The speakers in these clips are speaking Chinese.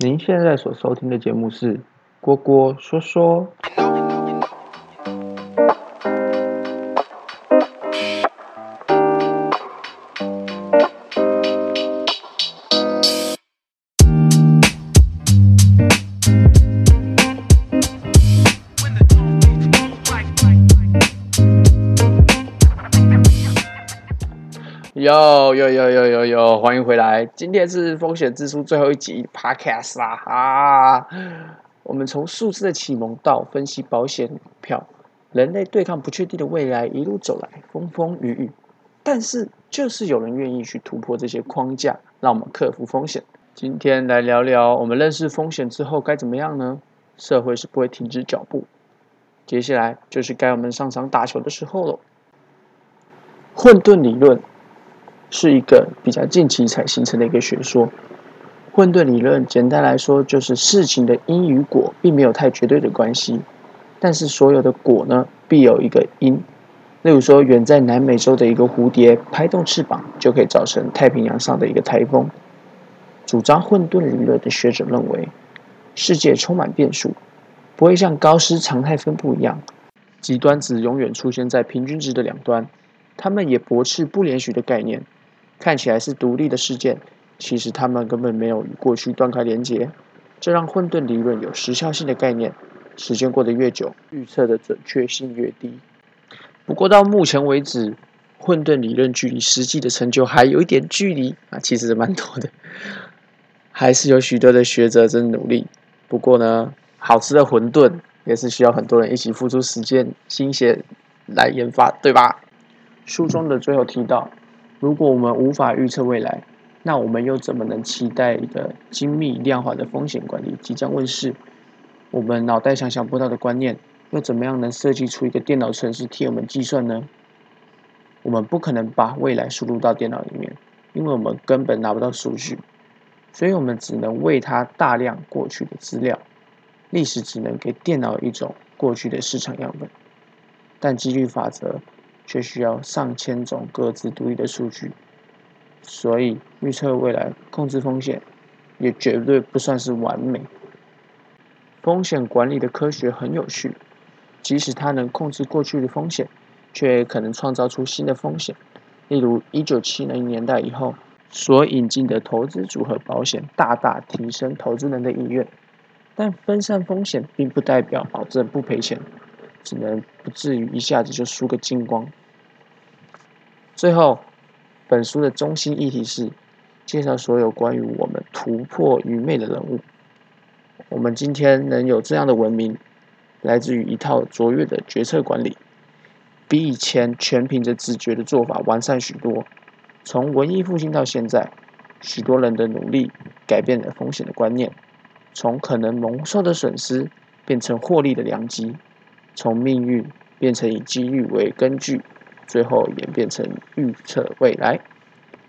您现在所收听的节目是《郭郭说说》。有有有有有有，欢迎回来！今天是风险之书最后一集 Podcast 啦啊！我们从数字的启蒙到分析保险股票，人类对抗不确定的未来一路走来，风风雨雨，但是就是有人愿意去突破这些框架，让我们克服风险。今天来聊聊我们认识风险之后该怎么样呢？社会是不会停止脚步，接下来就是该我们上场打球的时候了。混沌理论。是一个比较近期才形成的一个学说。混沌理论简单来说，就是事情的因与果并没有太绝对的关系，但是所有的果呢，必有一个因。例如说，远在南美洲的一个蝴蝶拍动翅膀，就可以造成太平洋上的一个台风。主张混沌理论的学者认为，世界充满变数，不会像高斯常态分布一样，极端值永远出现在平均值的两端。他们也驳斥不连续的概念。看起来是独立的事件，其实他们根本没有与过去断开连接，这让混沌理论有时效性的概念。时间过得越久，预测的准确性越低。不过到目前为止，混沌理论距离实际的成就还有一点距离啊，其实蛮多的，还是有许多的学者正努力。不过呢，好吃的馄饨也是需要很多人一起付出时间、心血来研发，对吧？书中的最后提到。如果我们无法预测未来，那我们又怎么能期待一个精密量化的风险管理即将问世？我们脑袋想想不到的观念，又怎么样能设计出一个电脑程式替我们计算呢？我们不可能把未来输入到电脑里面，因为我们根本拿不到数据，所以我们只能喂它大量过去的资料。历史只能给电脑一种过去的市场样本，但几率法则。却需要上千种各自独立的数据，所以预测未来、控制风险，也绝对不算是完美。风险管理的科学很有趣，即使它能控制过去的风险，却可能创造出新的风险。例如，一九七零年代以后所引进的投资组合保险，大大提升投资人的意愿，但分散风险并不代表保证不赔钱。只能不至于一下子就输个精光。最后，本书的中心议题是介绍所有关于我们突破愚昧的人物。我们今天能有这样的文明，来自于一套卓越的决策管理，比以前全凭着直觉的做法完善许多。从文艺复兴到现在，许多人的努力改变了风险的观念，从可能蒙受的损失变成获利的良机。从命运变成以机遇为根据，最后演变成预测未来。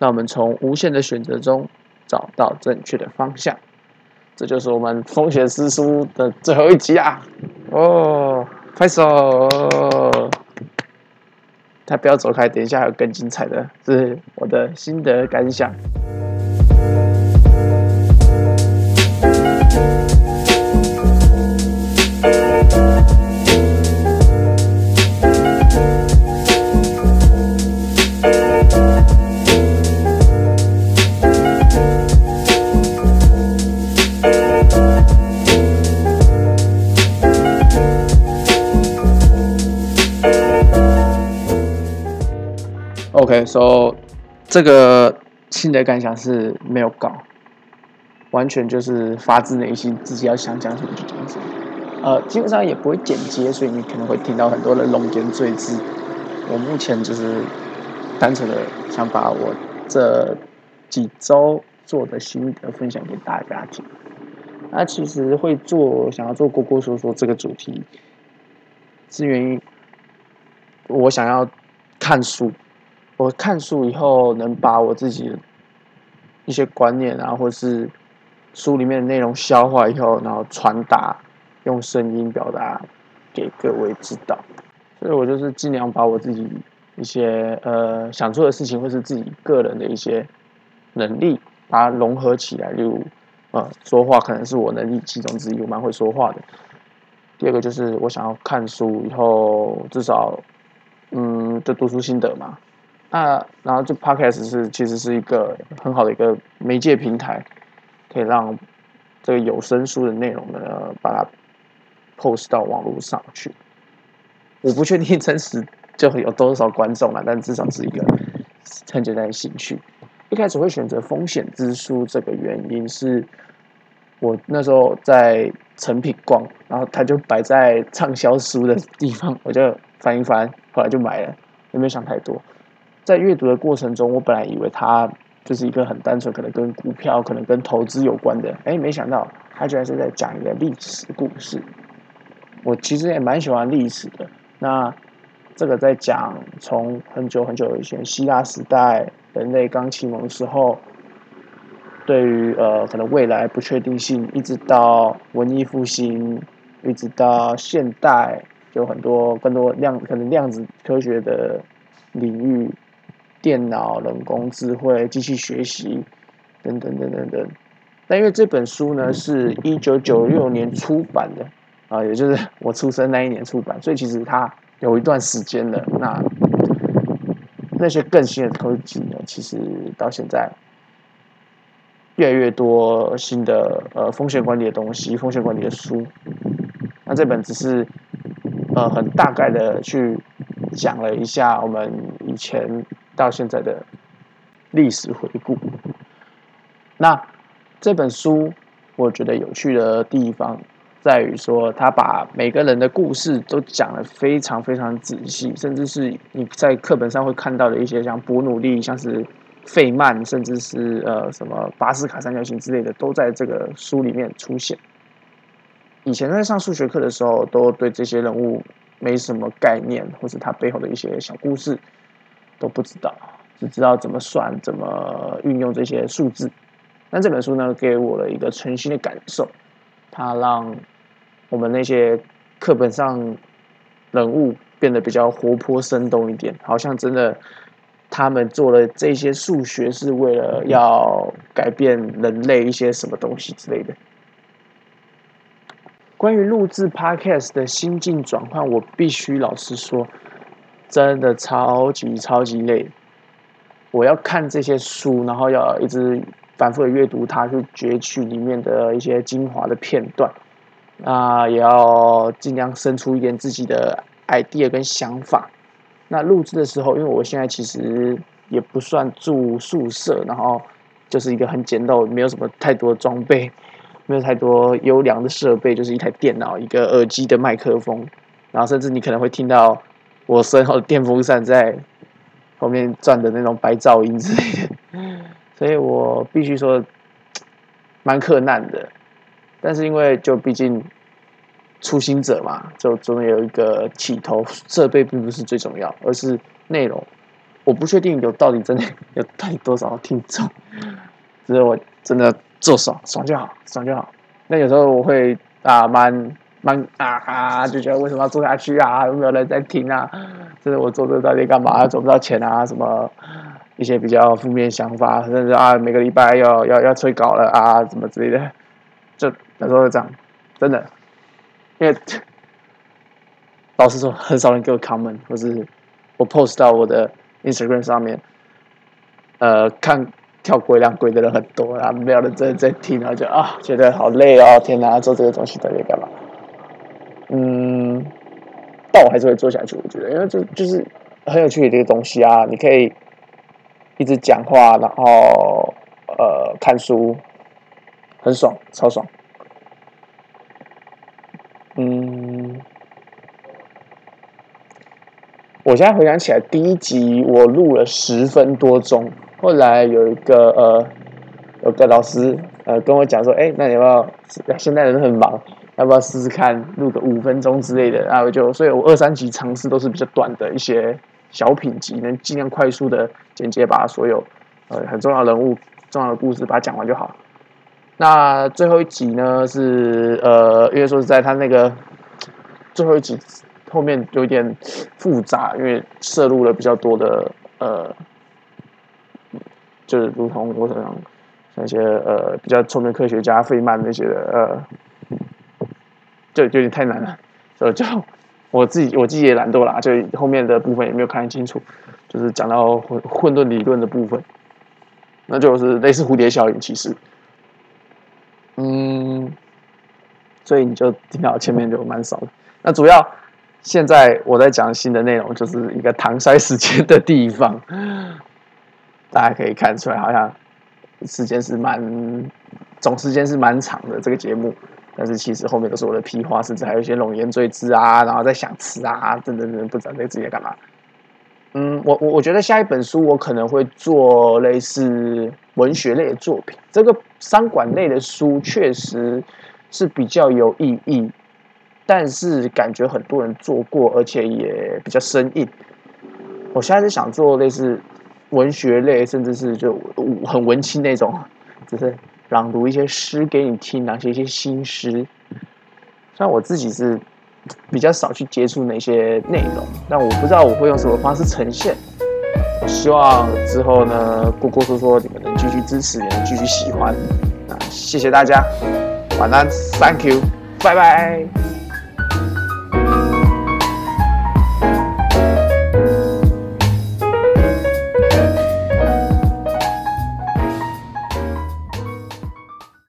让我们从无限的选择中找到正确的方向。这就是我们风险师书的最后一集啊！哦，拍手！他不要走开，等一下还有更精彩的，这是我的心得感想。OK，so 这个心得感想是没有稿，完全就是发自内心，自己要想讲什么就讲什么。呃，基本上也不会剪接，所以你可能会听到很多的龙言赘字。我目前就是单纯的想把我这几周做的心得分享给大家听。那其实会做想要做锅锅说说这个主题，是源于我想要看书。我看书以后，能把我自己一些观念啊，或是书里面的内容消化以后，然后传达，用声音表达给各位知道。所以我就是尽量把我自己一些呃想做的事情，或是自己个人的一些能力，把它融合起来，例如啊，说话可能是我能力其中之一，我蛮会说话的。第二个就是我想要看书以后，至少，嗯，就读书心得嘛。那然后就 Podcast 是其实是一个很好的一个媒介平台，可以让这个有声书的内容呢，把它 post 到网络上去。我不确定真实就会有多少观众了，但至少是一个很简单的兴趣。一开始会选择风险之书，这个原因是我那时候在成品逛，然后它就摆在畅销书的地方，我就翻一翻，后来就买了，也没有想太多。在阅读的过程中，我本来以为它就是一个很单纯，可能跟股票、可能跟投资有关的，哎，没想到它居然是在讲一个历史故事。我其实也蛮喜欢历史的。那这个在讲从很久很久以前希腊时代，人类刚启蒙的时候，对于呃可能未来不确定性，一直到文艺复兴，一直到现代，有很多更多量可能量子科学的领域，电脑、人工智慧、机器学习等等等等等。但因为这本书呢是一九九六年出版的。啊，也就是我出生那一年出版，所以其实它有一段时间了。那那些更新的科技呢，其实到现在越来越多新的呃风险管理的东西，风险管理的书。那这本只是呃很大概的去讲了一下我们以前到现在的历史回顾。那这本书我觉得有趣的地方。在于说，他把每个人的故事都讲得非常非常仔细，甚至是你在课本上会看到的一些像伯努利、像是费曼，甚至是呃什么巴斯卡三角形之类的，都在这个书里面出现。以前在上数学课的时候，都对这些人物没什么概念，或是他背后的一些小故事都不知道，只知道怎么算、怎么运用这些数字。但这本书呢，给我了一个全新的感受，它让我们那些课本上人物变得比较活泼生动一点，好像真的他们做了这些数学是为了要改变人类一些什么东西之类的。关于录制 Podcast 的心境转换，我必须老实说，真的超级超级累。我要看这些书，然后要一直反复的阅读它，去攫取里面的一些精华的片段。那也要尽量生出一点自己的 idea 跟想法。那录制的时候，因为我现在其实也不算住宿舍，然后就是一个很简陋，没有什么太多装备，没有太多优良的设备，就是一台电脑、一个耳机的麦克风，然后甚至你可能会听到我身后电风扇在后面转的那种白噪音之类的。所以我必须说，蛮困难的。但是因为就毕竟初心者嘛，就总有一个起头，设备并不是最重要，而是内容。我不确定有到底真的有到底多少听众，只是我真的做爽爽就好，爽就好。那有时候我会啊，蛮蛮啊啊，就觉得为什么要做下去啊？有没有人在听啊？就是我做这到底干嘛？赚不到钱啊？什么一些比较负面想法，甚至啊，每个礼拜要要要催稿了啊，什么之类的。就那时候这样，真的，因为老实说，很少人给我 comment，或是我 post 到我的 Instagram 上面，呃，看跳鬼两鬼的人很多啊，没有人真的在听，然后就啊，觉得好累哦，天哪，做这个东西到底干嘛？嗯，但我还是会做下去，我觉得，因为这就是很有趣的这个东西啊，你可以一直讲话，然后呃，看书。很爽，超爽。嗯，我现在回想起来，第一集我录了十分多钟，后来有一个呃，有个老师呃跟我讲说，哎，那你要不要？现在人很忙，要不要试试看录个五分钟之类的？然后就，所以我二三集尝试都是比较短的一些小品集，能尽量快速的简洁把所有呃很重要人物、重要的故事把它讲完就好。那最后一集呢？是呃，因为说是在他那个最后一集后面有点复杂，因为摄入了比较多的呃，就是如同我想像一些呃比较聪明科学家费曼那些的呃，就有点太难了，所以就我自己我自己也懒惰啦，就后面的部分也没有看清楚，就是讲到混混沌理论的部分，那就是类似蝴蝶效应，其实，嗯，所以你就听到前面就蛮少的。那主要现在我在讲新的内容，就是一个搪塞时间的地方，大家可以看出来，好像时间是蛮总时间是蛮长的这个节目，但是其实后面都是我的屁话，甚至还有一些冗言赘字啊，然后在想词啊，等等等，不知道在自己在干嘛。嗯，我我我觉得下一本书我可能会做类似文学类的作品，这个商管类的书确实是比较有意义。但是感觉很多人做过，而且也比较生硬。我现在是想做类似文学类，甚至是就很文青那种，就是朗读一些诗给你听，拿些一些新诗。虽然我自己是比较少去接触那些内容，但我不知道我会用什么方式呈现。我希望之后呢，姑姑说说你们能继续支持，也能继续喜欢。那谢谢大家，晚安，Thank you，拜拜。